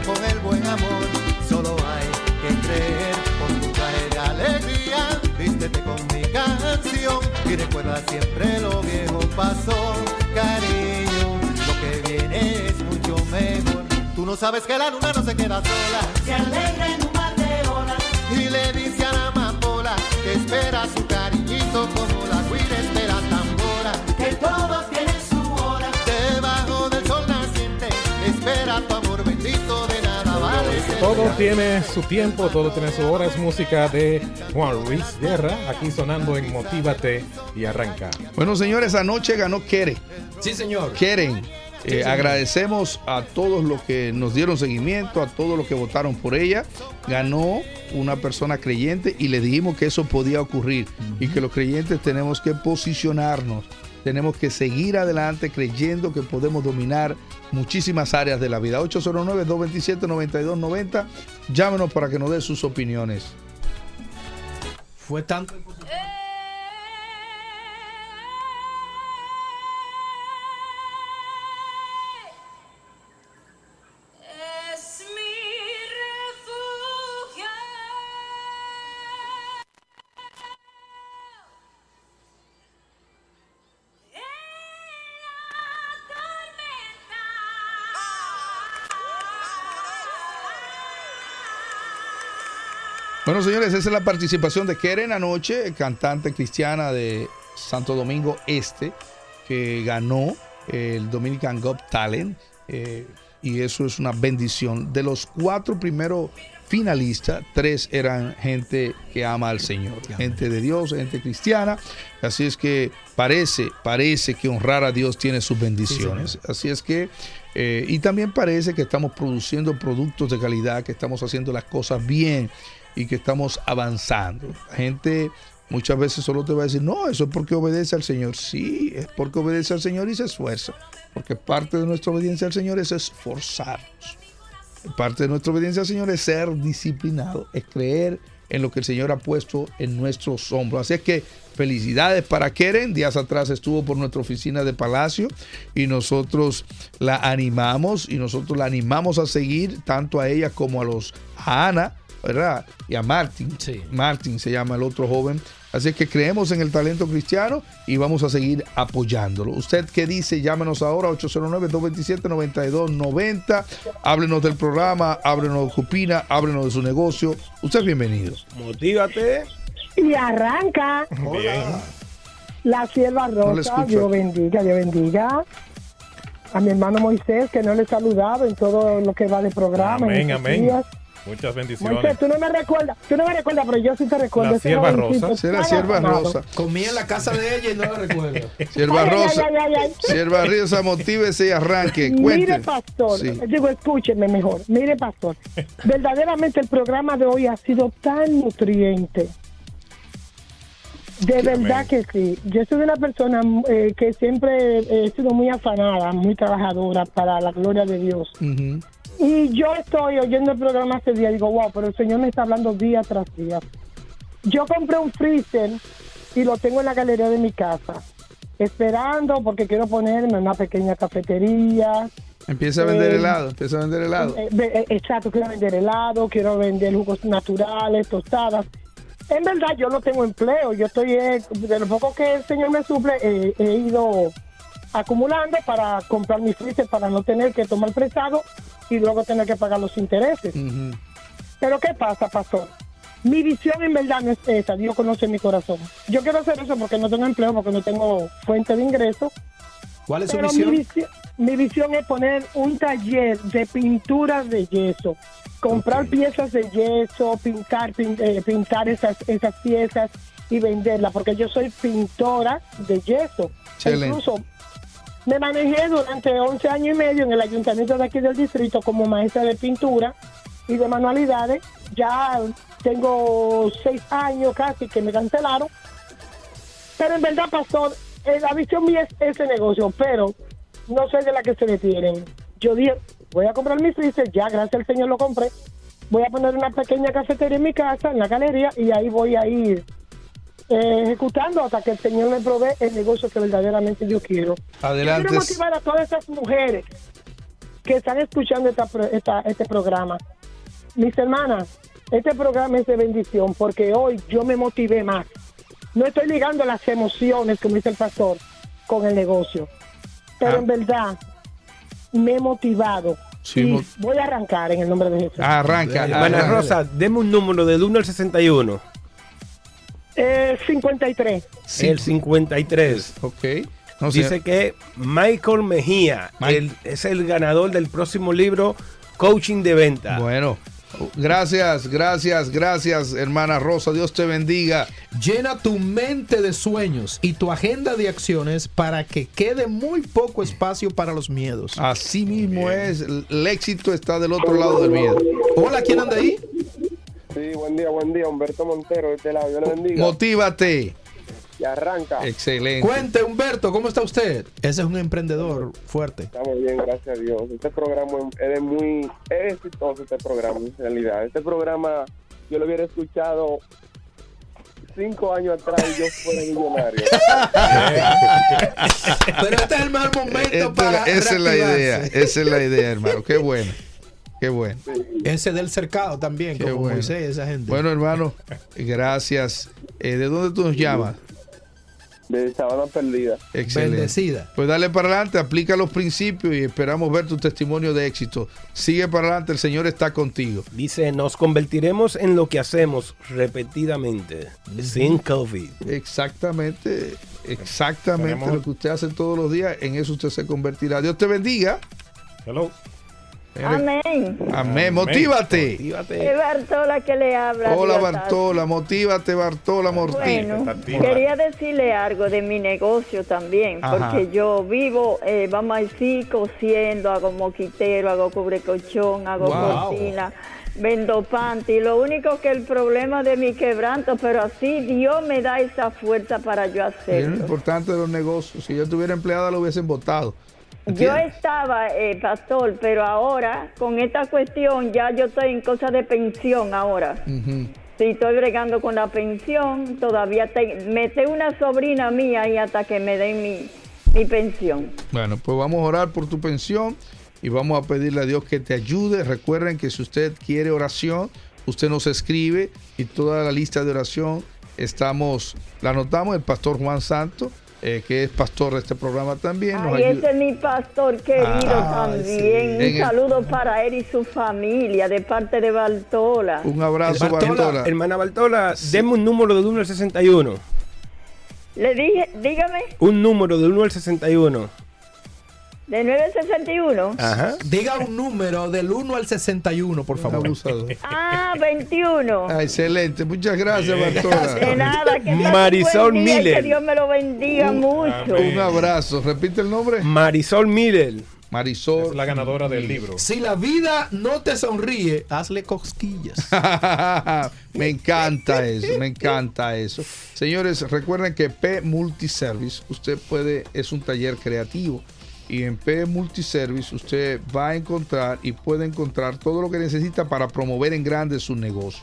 con el buen amor. Solo hay que creer con tu de alegría. Vístete con mi canción y recuerda siempre lo viejo pasó, cariño. Lo que viene es mucho mejor. Tú no sabes que la luna no se queda sola. Se alegra en un mar y le dice a la amapola que espera su cariñito como la cuida espera tambora. Que todo Todo tiene su tiempo, todo tiene su hora. Es música de Juan Luis Guerra, aquí sonando en Motívate y Arranca. Bueno, señores, anoche ganó Keren. Sí, señor. Keren. Sí, Eh, agradecemos a todos los que nos dieron seguimiento, a todos los que votaron por ella. Ganó una persona creyente y le dijimos que eso podía ocurrir y que los creyentes tenemos que posicionarnos, tenemos que seguir adelante creyendo que podemos dominar muchísimas áreas de la vida. 809-227-9290. Llámenos para que nos dé sus opiniones. Fue tanto. Bueno, señores, esa es la participación de Keren anoche, cantante cristiana de Santo Domingo Este, que ganó el Dominican Got Talent. eh, y eso es una bendición. De los cuatro primeros finalistas, tres eran gente que ama al Señor, gente de Dios, gente cristiana. Así es que parece, parece que honrar a Dios tiene sus bendiciones. Así es que, eh, y también parece que estamos produciendo productos de calidad, que estamos haciendo las cosas bien y que estamos avanzando. La gente muchas veces solo te va a decir, no, eso es porque obedece al Señor. Sí, es porque obedece al Señor y se esfuerza. Porque parte de nuestra obediencia al Señor es esforzarnos. Parte de nuestra obediencia al Señor es ser disciplinado, es creer en lo que el Señor ha puesto en nuestros hombros. Así es que felicidades para Keren. Días atrás estuvo por nuestra oficina de Palacio y nosotros la animamos y nosotros la animamos a seguir tanto a ella como a los a Ana, ¿verdad? Y a Martin. Martin se llama el otro joven. Así es que creemos en el talento cristiano y vamos a seguir apoyándolo. ¿Usted qué dice? Llámenos ahora 809-227-9290. Háblenos del programa, háblenos de su opina, háblenos de su negocio. Usted es bienvenido. Motívate. Y arranca la sierva rosa. Dios bendiga, Dios bendiga. A mi hermano Moisés, que no le he saludado en todo lo que va de programa. Amén, amén. días. Muchas Moisés, bendiciones. tú no me recuerdas, tú no me recuerdas, pero yo sí te recuerdo. La sierva rosa. Sierva afamado. rosa. Comí en la casa de ella y no la recuerdo. Sierva Rosa. Sierva Rosa, motívese y arranque. Mire, Cuente. pastor, Sí. digo, escúcheme mejor. Mire, pastor, verdaderamente el programa de hoy ha sido tan nutriente. De verdad que sí. Yo soy una persona eh, que siempre he sido muy afanada, muy trabajadora para la gloria de Dios. Ujú. Y yo estoy oyendo el programa ese día y digo, wow, pero el Señor me está hablando día tras día. Yo compré un freezer y lo tengo en la galería de mi casa, esperando porque quiero ponerme una pequeña cafetería. Empieza a vender Eh, helado. Empieza a vender helado. Eh, eh, exacto, quiero vender helado, quiero vender jugos naturales, tostadas. En verdad, yo no tengo empleo. Yo estoy, de lo poco que el Señor me suple, he ido acumulando para comprar mi freezer, para no tener que tomar prestado y luego tener que pagar los intereses. Pero ¿qué pasa, pastor? Mi visión en verdad no es esa, Dios conoce mi corazón. Yo quiero hacer eso porque no tengo empleo, porque no tengo fuente de ingreso. ¿Cuál es su Pero visión? Mi, visión, mi visión es poner un taller de pinturas de yeso, comprar piezas de yeso, pintar, pin- eh, pintar esas, esas piezas y venderlas, porque yo soy pintora de yeso. Excelente. Incluso me manejé durante 11 años y medio en el ayuntamiento de aquí del distrito como maestra de pintura y de manualidades. Ya tengo seis años casi que me cancelaron. Pero en verdad, pastor, eh, la visión mía es ese negocio, pero no soy de la que se detienen. Yo dije, voy a comprar mi freezer, ya gracias al Señor lo compré. Voy a poner una pequeña cafetería en mi casa, en la galería, y ahí voy a ir eh, ejecutando hasta que el Señor me provee el negocio que verdaderamente yo quiero. Adelante. Quiero motivar a todas esas mujeres que están escuchando esta, pro- esta- este programa. Mis hermanas, este programa es de bendición porque hoy yo me motivé más no estoy ligando las emociones, como dice el pastor, con el negocio. Pero Ah. en verdad, me he motivado. Sí, y mo- voy a arrancar en el nombre de Jesús. Arranca. Arranca. Rosa, deme un número del 1 al 61. Eh, 53. El 53. Ok. No, Dice que Michael Mejía el- es el ganador del próximo libro Coaching de Venta. Bueno, gracias, gracias, gracias, hermana Rosa. Dios te bendiga. Llena tu mente de sueños y tu agenda de acciones para que quede muy poco espacio para los miedos. Así mismo es. El éxito está del otro lado del miedo. Hola, ¿quién anda ahí? Sí, buen día, buen día. Humberto Montero, de este lado. Dios le bendiga. Motívate. Y arranca. Excelente. Cuente, Humberto, ¿cómo está usted? Ese es un emprendedor fuerte. Estamos bien, gracias a Dios. Este programa es muy es exitoso, este programa, en realidad. Este programa yo lo hubiera escuchado cinco años atrás y yo fuera millonario. Pero este es el mejor momento Esta- para esa es la idea, esa es la idea, hermano. Qué bueno. Qué bueno. Ese del cercado también, Qué como bueno. Moisés, esa gente. Bueno, hermano, gracias. Eh, ¿De dónde tú nos llamas? De Sabana Perdida. Excelente. Bendecida. Pues dale para adelante, aplica los principios y esperamos ver tu testimonio de éxito. Sigue para adelante, el Señor está contigo. Dice, nos convertiremos en lo que hacemos repetidamente, sin COVID. Exactamente, exactamente Tenemos- lo que usted hace todos los días, en eso usted se convertirá. Dios te bendiga. Hello. Amén. Amén. Motívate. Es Bartola que le habla. Hola Bartola, motívate Bartola Mortín. Bueno, quería decirle algo de mi negocio también, Ajá. porque yo vivo, eh, vamos a decir, cosiendo, hago moquitero, hago cubrecolchón, hago Wow. cortina, vendo panty. Lo único que el problema de mi quebranto, pero así Dios me da esa fuerza para yo Y es lo hacerlo. importante de los negocios. Si yo tuviera empleada, lo hubiesen votado. Yo estaba, eh, pastor, pero ahora con esta cuestión ya yo estoy en cosa de pensión ahora. Ujú. Sí, estoy bregando con la pensión, todavía te, mete una sobrina mía y hasta que me den mi, mi pensión. Bueno, pues vamos a orar por tu pensión y vamos a pedirle a Dios que te ayude. Recuerden que si usted quiere oración, usted nos escribe y toda la lista de oración estamos, la anotamos, el pastor Juan Santo, eh, que es pastor de este programa también. nos Ay, ayuda. ese es mi pastor querido Ah, también. sí. Un En el- saludo para él y su familia de parte de Bartola. Un abrazo, Bartola. Hermana Bartola, deme un número del 1 al 61. Le dije, dígame, Un número del 1 al 61. De 961. Ajá. Diga un número del 1 al 61, por favor. Ah, 21. Ah, excelente, muchas gracias, Bartola. De nada, que Marisol Miller. Que Dios me lo bendiga mucho. Un abrazo. Repite el nombre. Marisol Miller. Marisol. Es la ganadora del libro. Si la vida no te sonríe, hazle cosquillas. me encanta eso, me encanta eso. Señores, recuerden que P Multiservice, usted puede, es un taller creativo. Y en P Multiservice usted va a encontrar y puede encontrar todo lo que necesita para promover en grande su negocio.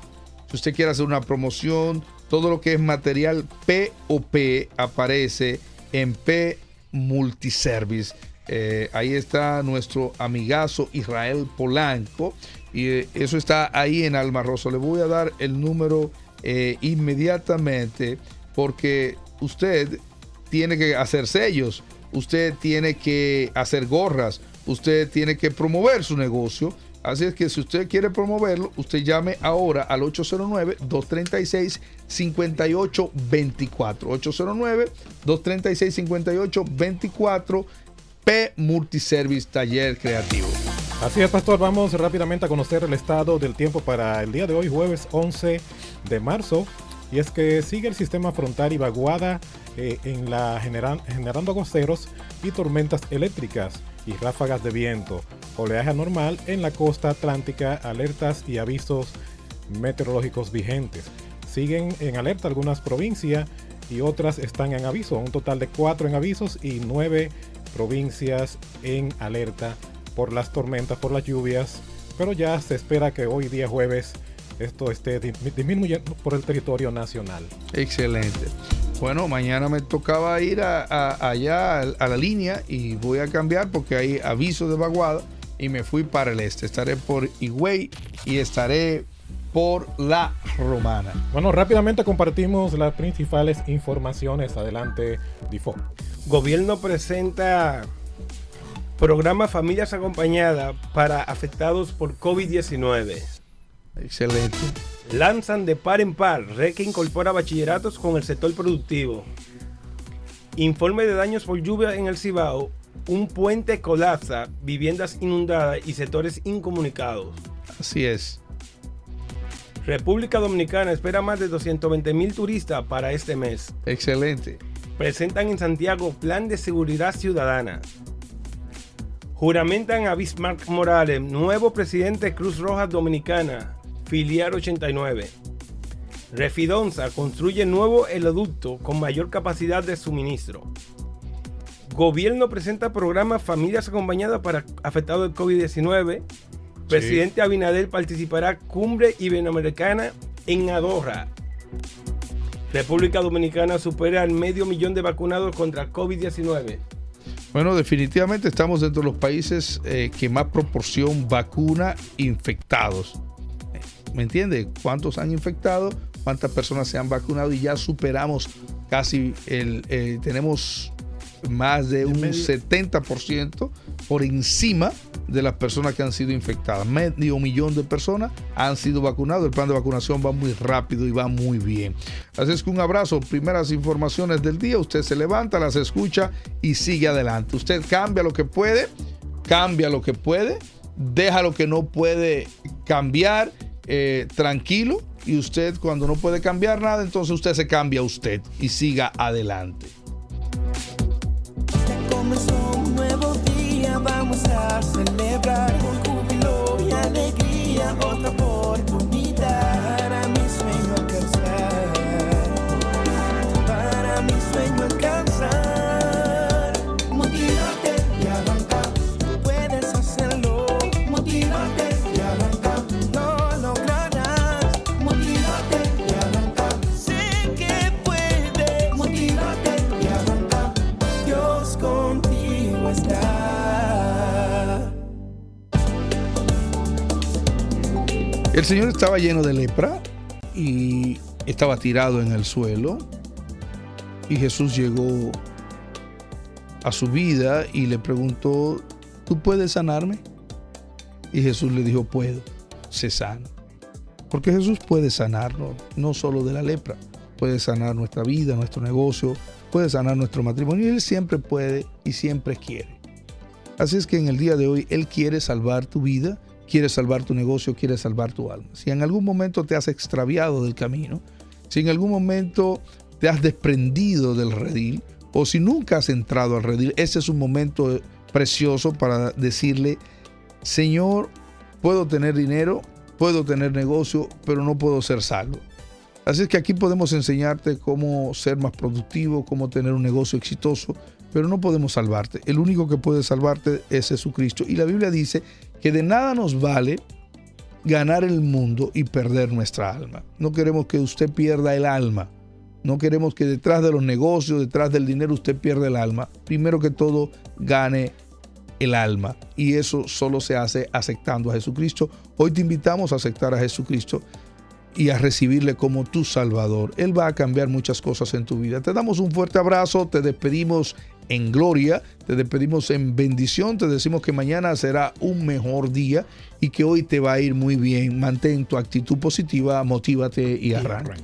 Si usted quiere hacer una promoción, todo lo que es material POP aparece en P Multiservice. Eh, ahí está nuestro amigazo Israel Polanco. Y eh, eso está ahí en Alma Rosa. Le voy a dar el número eh, inmediatamente porque usted tiene que hacer sellos, usted tiene que hacer gorras, usted tiene que promover su negocio. Así es que si usted quiere promoverlo, usted llame ahora al 809-236-5824. 809-236-5824 P Multiservice Taller Creativo. Así es, Pastor. Vamos rápidamente a conocer el estado del tiempo para el día de hoy, jueves 11 de marzo. Y es que sigue el sistema frontal y vaguada eh, en la generan- generando aguaceros y tormentas eléctricas y ráfagas de viento. Oleaje anormal en la costa atlántica, alertas y avisos meteorológicos vigentes. Siguen en alerta algunas provincias y otras están en aviso. Un total de cuatro en avisos y nueve provincias en alerta por las tormentas, por las lluvias. Pero ya se espera que hoy día jueves esto esté di- disminuyendo por el territorio nacional. Excelente. Bueno, mañana me tocaba ir a, a- allá a la línea y voy a cambiar porque hay aviso de vaguada y me fui para el este. Estaré por Higüey y estaré por la romana. Bueno, rápidamente compartimos las principales informaciones. Adelante, Difo. Gobierno presenta programa Familias Acompañadas para afectados por COVID-19. Excelente. Lanzan de par en par, red que incorpora bachilleratos con el sector productivo. Informe de daños por lluvia en el Cibao. Un puente colapsa, viviendas inundadas y sectores incomunicados. Así es. República Dominicana espera más de 220 mil turistas para este mes. Excelente. Presentan en Santiago plan de seguridad ciudadana. Juramentan a Bismarck Morales, nuevo presidente Cruz Roja Dominicana, filial 89. Refidonza construye nuevo heleducto con mayor capacidad de suministro. Gobierno presenta programa Familias Acompañadas para afectados del COVID-19. Presidente Abinader participará cumbre iberoamericana en Andorra. República Dominicana supera el medio millón de vacunados contra COVID-19. Bueno, definitivamente estamos dentro de los países eh, que más proporción vacuna infectados. ¿Me entiende? ¿Cuántos han infectado? ¿Cuántas personas se han vacunado? Y ya superamos casi el... eh, tenemos más de un 70% por encima de las personas que han sido infectadas. Medio millón de personas han sido vacunados. El plan de vacunación va muy rápido y va muy bien. Así es que un abrazo. Primeras informaciones del día. Usted se levanta, las escucha y sigue adelante. Usted cambia lo que puede, cambia lo que puede, deja lo que no puede cambiar. Eh, tranquilo y usted cuando no puede cambiar nada entonces usted se cambia usted y siga adelante El Señor estaba lleno de lepra y estaba tirado en el suelo. Y Jesús llegó a su vida y le preguntó, ¿tú puedes sanarme? Y Jesús le dijo, puedo, se sana. Porque Jesús puede sanarnos, no solo de la lepra, puede sanar nuestra vida, nuestro negocio, puede sanar nuestro matrimonio. Y Él siempre puede y siempre quiere. Así es que en el día de hoy Él quiere salvar tu vida, quiere salvar tu negocio, quiere salvar tu alma. Si en algún momento te has extraviado del camino, si en algún momento te has desprendido del redil, o si nunca has entrado al redil, ese es un momento precioso para decirle, Señor, puedo tener dinero, puedo tener negocio, pero no puedo ser salvo. Así es que aquí podemos enseñarte cómo ser más productivo, cómo tener un negocio exitoso, pero no podemos salvarte. El único que puede salvarte es Jesucristo. Y la Biblia dice que de nada nos vale ganar el mundo y perder nuestra alma. No queremos que usted pierda el alma. No queremos que detrás de los negocios, detrás del dinero, usted pierda el alma. Primero que todo, gane el alma. Y eso solo se hace aceptando a Jesucristo. Hoy te invitamos a aceptar a Jesucristo y a recibirle como tu Salvador. Él va a cambiar muchas cosas en tu vida. Te damos un fuerte abrazo, te despedimos en gloria, te despedimos en bendición, te decimos que mañana será un mejor día y que hoy te va a ir muy bien. Mantén tu actitud positiva, motívate y arranca.